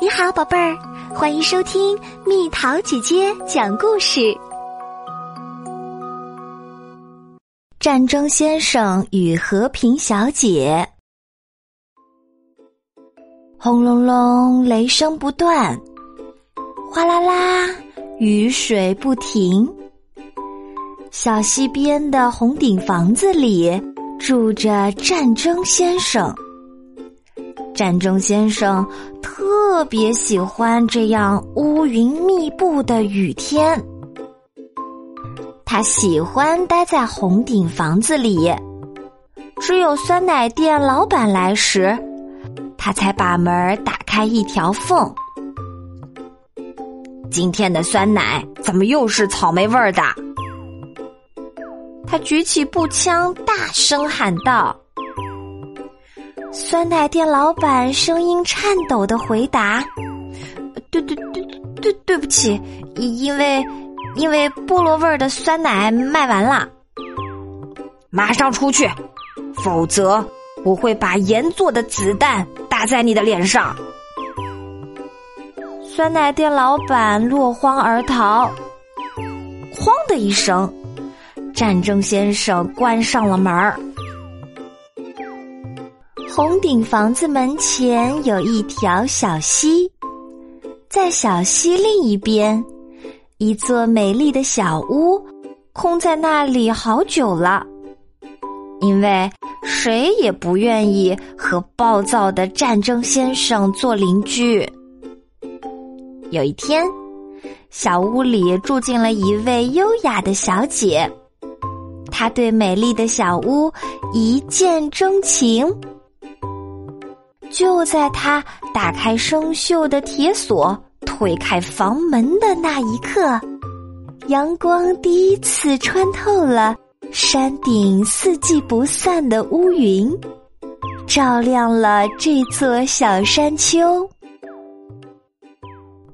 你好，宝贝儿，欢迎收听蜜桃姐姐讲故事。战争先生与和平小姐，轰隆隆，雷声不断，哗啦啦，雨水不停。小溪边的红顶房子里住着战争先生。战争先生特别喜欢这样乌云密布的雨天，他喜欢待在红顶房子里。只有酸奶店老板来时，他才把门打开一条缝。今天的酸奶怎么又是草莓味儿的？他举起步枪，大声喊道。酸奶店老板声音颤抖的回答：“对对对对，对不起，因为因为菠萝味儿的酸奶卖完了。马上出去，否则我会把盐做的子弹打在你的脸上。”酸奶店老板落荒而逃。哐的一声，战争先生关上了门儿。红顶房子门前有一条小溪，在小溪另一边，一座美丽的小屋空在那里好久了，因为谁也不愿意和暴躁的战争先生做邻居。有一天，小屋里住进了一位优雅的小姐，她对美丽的小屋一见钟情。就在他打开生锈的铁锁、推开房门的那一刻，阳光第一次穿透了山顶四季不散的乌云，照亮了这座小山丘。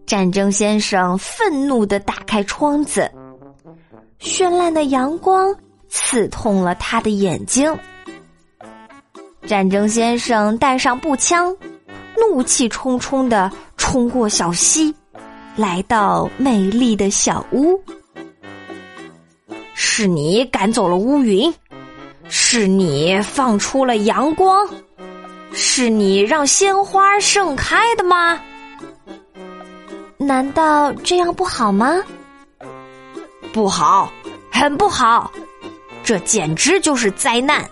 战争先生愤怒的打开窗子，绚烂的阳光刺痛了他的眼睛。战争先生带上步枪，怒气冲冲的冲过小溪，来到美丽的小屋。是你赶走了乌云，是你放出了阳光，是你让鲜花盛开的吗？难道这样不好吗？不好，很不好，这简直就是灾难。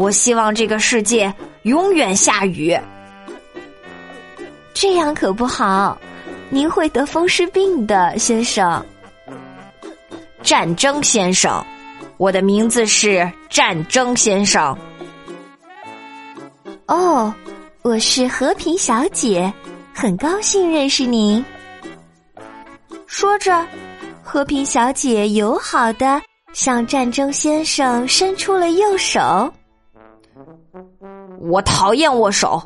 我希望这个世界永远下雨。这样可不好，您会得风湿病的，先生。战争先生，我的名字是战争先生。哦，我是和平小姐，很高兴认识您。说着，和平小姐友好的向战争先生伸出了右手。我讨厌握手！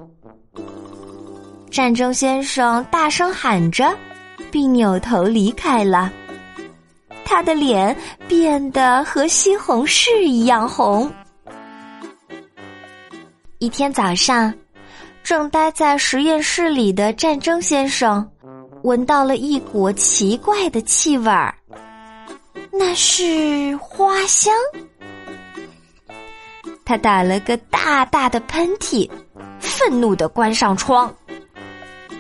战争先生大声喊着，并扭头离开了。他的脸变得和西红柿一样红。一天早上，正待在实验室里的战争先生，闻到了一股奇怪的气味儿，那是花香。他打了个大大的喷嚏，愤怒的关上窗。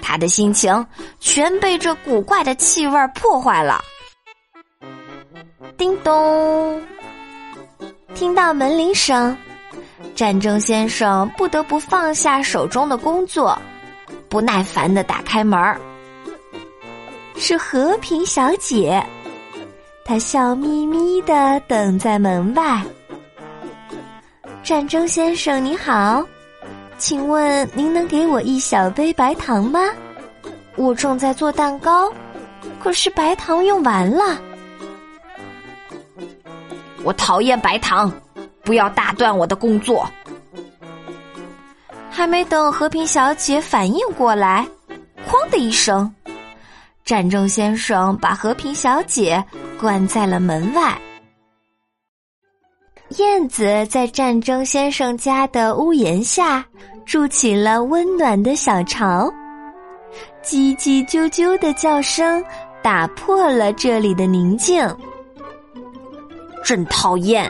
他的心情全被这古怪的气味破坏了。叮咚！听到门铃声，战争先生不得不放下手中的工作，不耐烦的打开门。是和平小姐，她笑眯眯的等在门外。战争先生，你好，请问您能给我一小杯白糖吗？我正在做蛋糕，可是白糖用完了。我讨厌白糖，不要打断我的工作。还没等和平小姐反应过来，哐的一声，战争先生把和平小姐关在了门外。燕子在战争先生家的屋檐下筑起了温暖的小巢，叽叽啾啾的叫声打破了这里的宁静。真讨厌！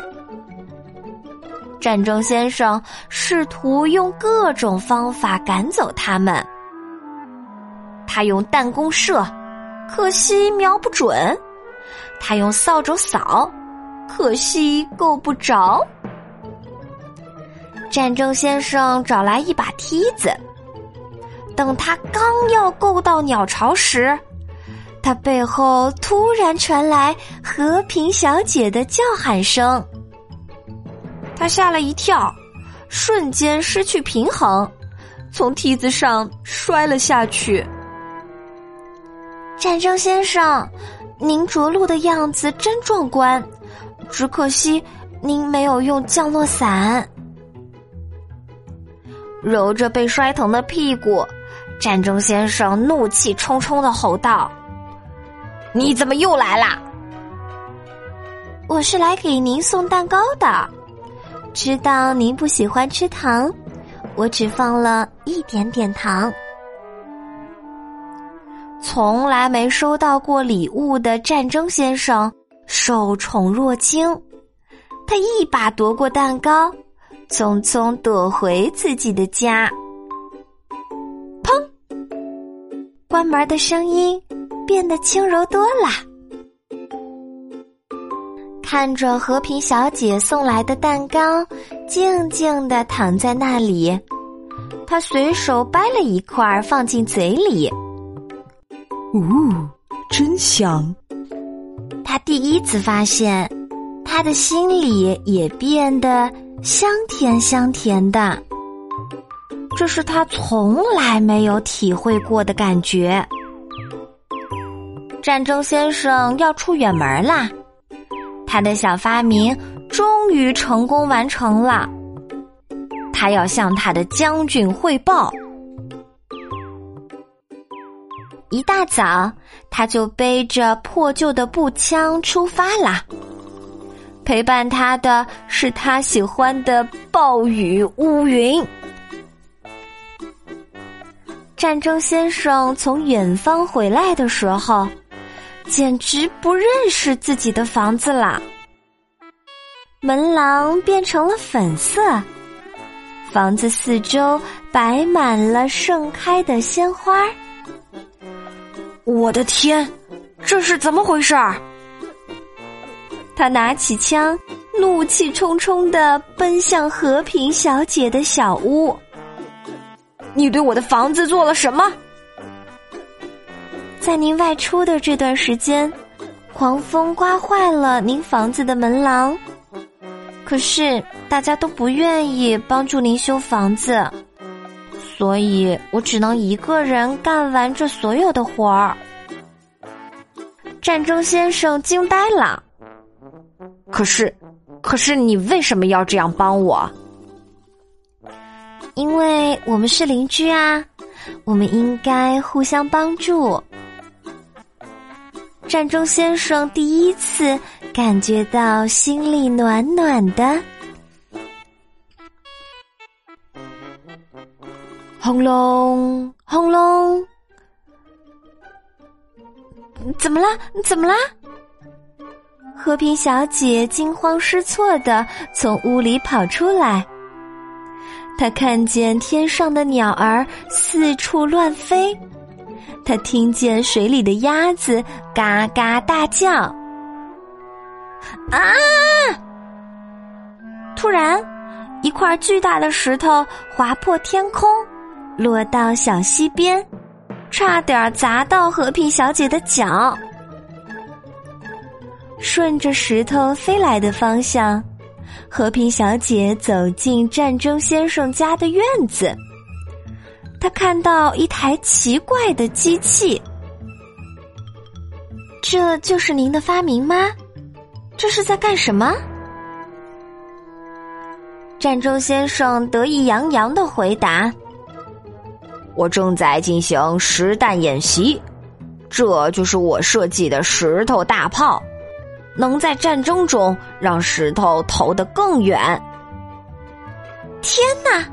战争先生试图用各种方法赶走他们。他用弹弓射，可惜瞄不准；他用扫帚扫，可惜够不着。战争先生找来一把梯子，等他刚要够到鸟巢时，他背后突然传来和平小姐的叫喊声，他吓了一跳，瞬间失去平衡，从梯子上摔了下去。战争先生，您着陆的样子真壮观，只可惜您没有用降落伞。揉着被摔疼的屁股，战争先生怒气冲冲的吼道：“你怎么又来啦？”“我是来给您送蛋糕的，知道您不喜欢吃糖，我只放了一点点糖。”从来没收到过礼物的战争先生受宠若惊，他一把夺过蛋糕。匆匆躲回自己的家。砰！关门的声音变得轻柔多了。看着和平小姐送来的蛋糕，静静的躺在那里，他随手掰了一块放进嘴里。呜，真香！他第一次发现，他的心里也变得。香甜香甜的，这是他从来没有体会过的感觉。战争先生要出远门啦，他的小发明终于成功完成了。他要向他的将军汇报。大早，他就背着破旧的步枪出发了。陪伴他的是他喜欢的暴雨乌云。战争先生从远方回来的时候，简直不认识自己的房子了。门廊变成了粉色，房子四周摆满了盛开的鲜花。我的天，这是怎么回事儿？他拿起枪，怒气冲冲的奔向和平小姐的小屋。你对我的房子做了什么？在您外出的这段时间，狂风刮坏了您房子的门廊。可是大家都不愿意帮助您修房子，所以我只能一个人干完这所有的活儿。战争先生惊呆了。可是，可是你为什么要这样帮我？因为我们是邻居啊，我们应该互相帮助。战争先生第一次感觉到心里暖暖的。轰隆轰隆，怎么了？怎么了？和平小姐惊慌失措的从屋里跑出来，她看见天上的鸟儿四处乱飞，她听见水里的鸭子嘎嘎大叫。啊！突然，一块巨大的石头划破天空，落到小溪边，差点砸到和平小姐的脚。顺着石头飞来的方向，和平小姐走进战争先生家的院子。她看到一台奇怪的机器，这就是您的发明吗？这是在干什么？战争先生得意洋洋的回答：“我正在进行实弹演习，这就是我设计的石头大炮。”能在战争中让石头投得更远。天哪！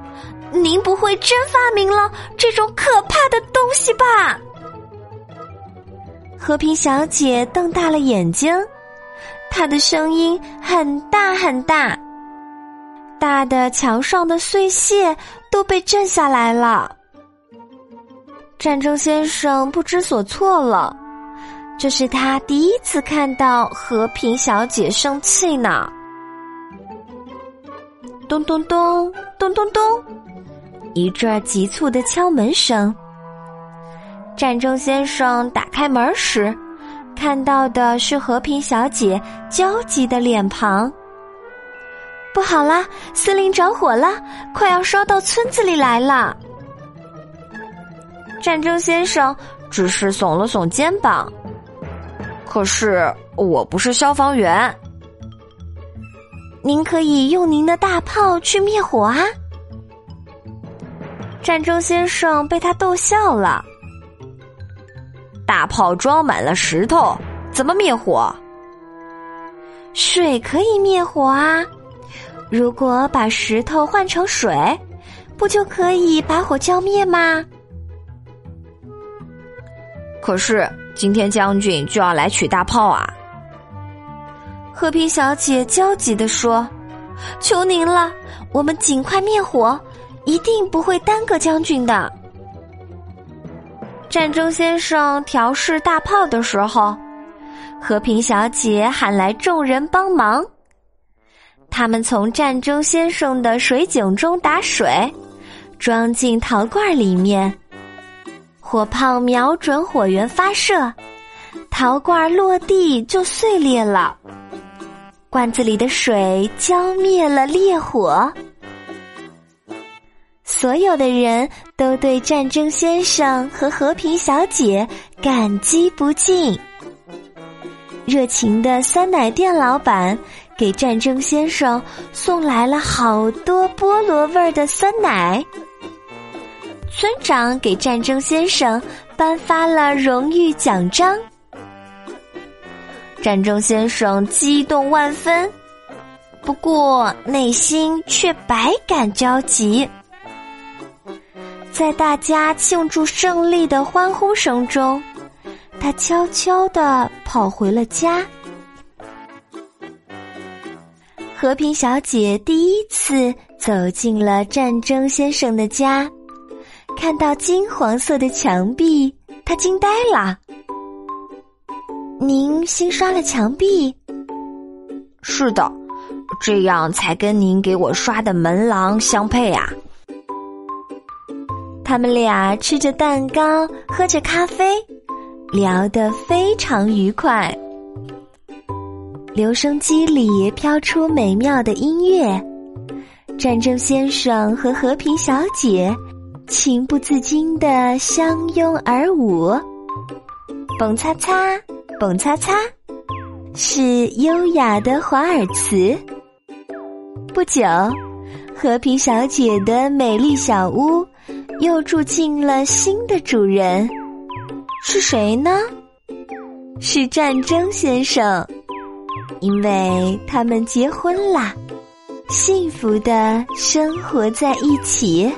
您不会真发明了这种可怕的东西吧？和平小姐瞪大了眼睛，她的声音很大很大，大的墙上的碎屑都被震下来了。战争先生不知所措了，这是他第一次看到和平小姐生气呢。咚咚咚咚咚咚，一阵急促的敲门声。战争先生打开门时，看到的是和平小姐焦急的脸庞。不好啦，森林着火了，快要烧到村子里来了。战争先生只是耸了耸肩膀。可是我不是消防员。您可以用您的大炮去灭火啊！战争先生被他逗笑了。大炮装满了石头，怎么灭火？水可以灭火啊！如果把石头换成水，不就可以把火浇灭吗？可是今天将军就要来取大炮啊！和平小姐焦急地说：“求您了，我们尽快灭火，一定不会耽搁将军的。”战争先生调试大炮的时候，和平小姐喊来众人帮忙。他们从战争先生的水井中打水，装进陶罐里面。火炮瞄准火源发射，陶罐落地就碎裂了。罐子里的水浇灭了烈火。所有的人都对战争先生和和平小姐感激不尽。热情的酸奶店老板给战争先生送来了好多菠萝味儿的酸奶。村长给战争先生颁发了荣誉奖章，战争先生激动万分，不过内心却百感交集。在大家庆祝胜利的欢呼声中，他悄悄地跑回了家。和平小姐第一次走进了战争先生的家。看到金黄色的墙壁，他惊呆了。您新刷了墙壁？是的，这样才跟您给我刷的门廊相配啊。他们俩吃着蛋糕，喝着咖啡，聊得非常愉快。留声机里飘出美妙的音乐，战争先生和和平小姐。情不自禁的相拥而舞，蹦擦擦，蹦擦擦，是优雅的华尔茨。不久，和平小姐的美丽小屋又住进了新的主人，是谁呢？是战争先生，因为他们结婚啦，幸福的生活在一起。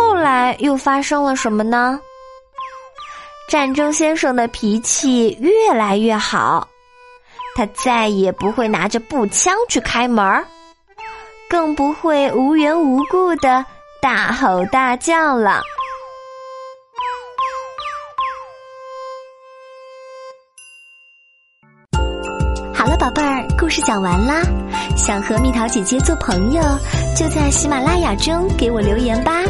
后来又发生了什么呢？战争先生的脾气越来越好，他再也不会拿着步枪去开门，更不会无缘无故的大吼大叫了。好了，宝贝儿，故事讲完啦。想和蜜桃姐姐做朋友，就在喜马拉雅中给我留言吧。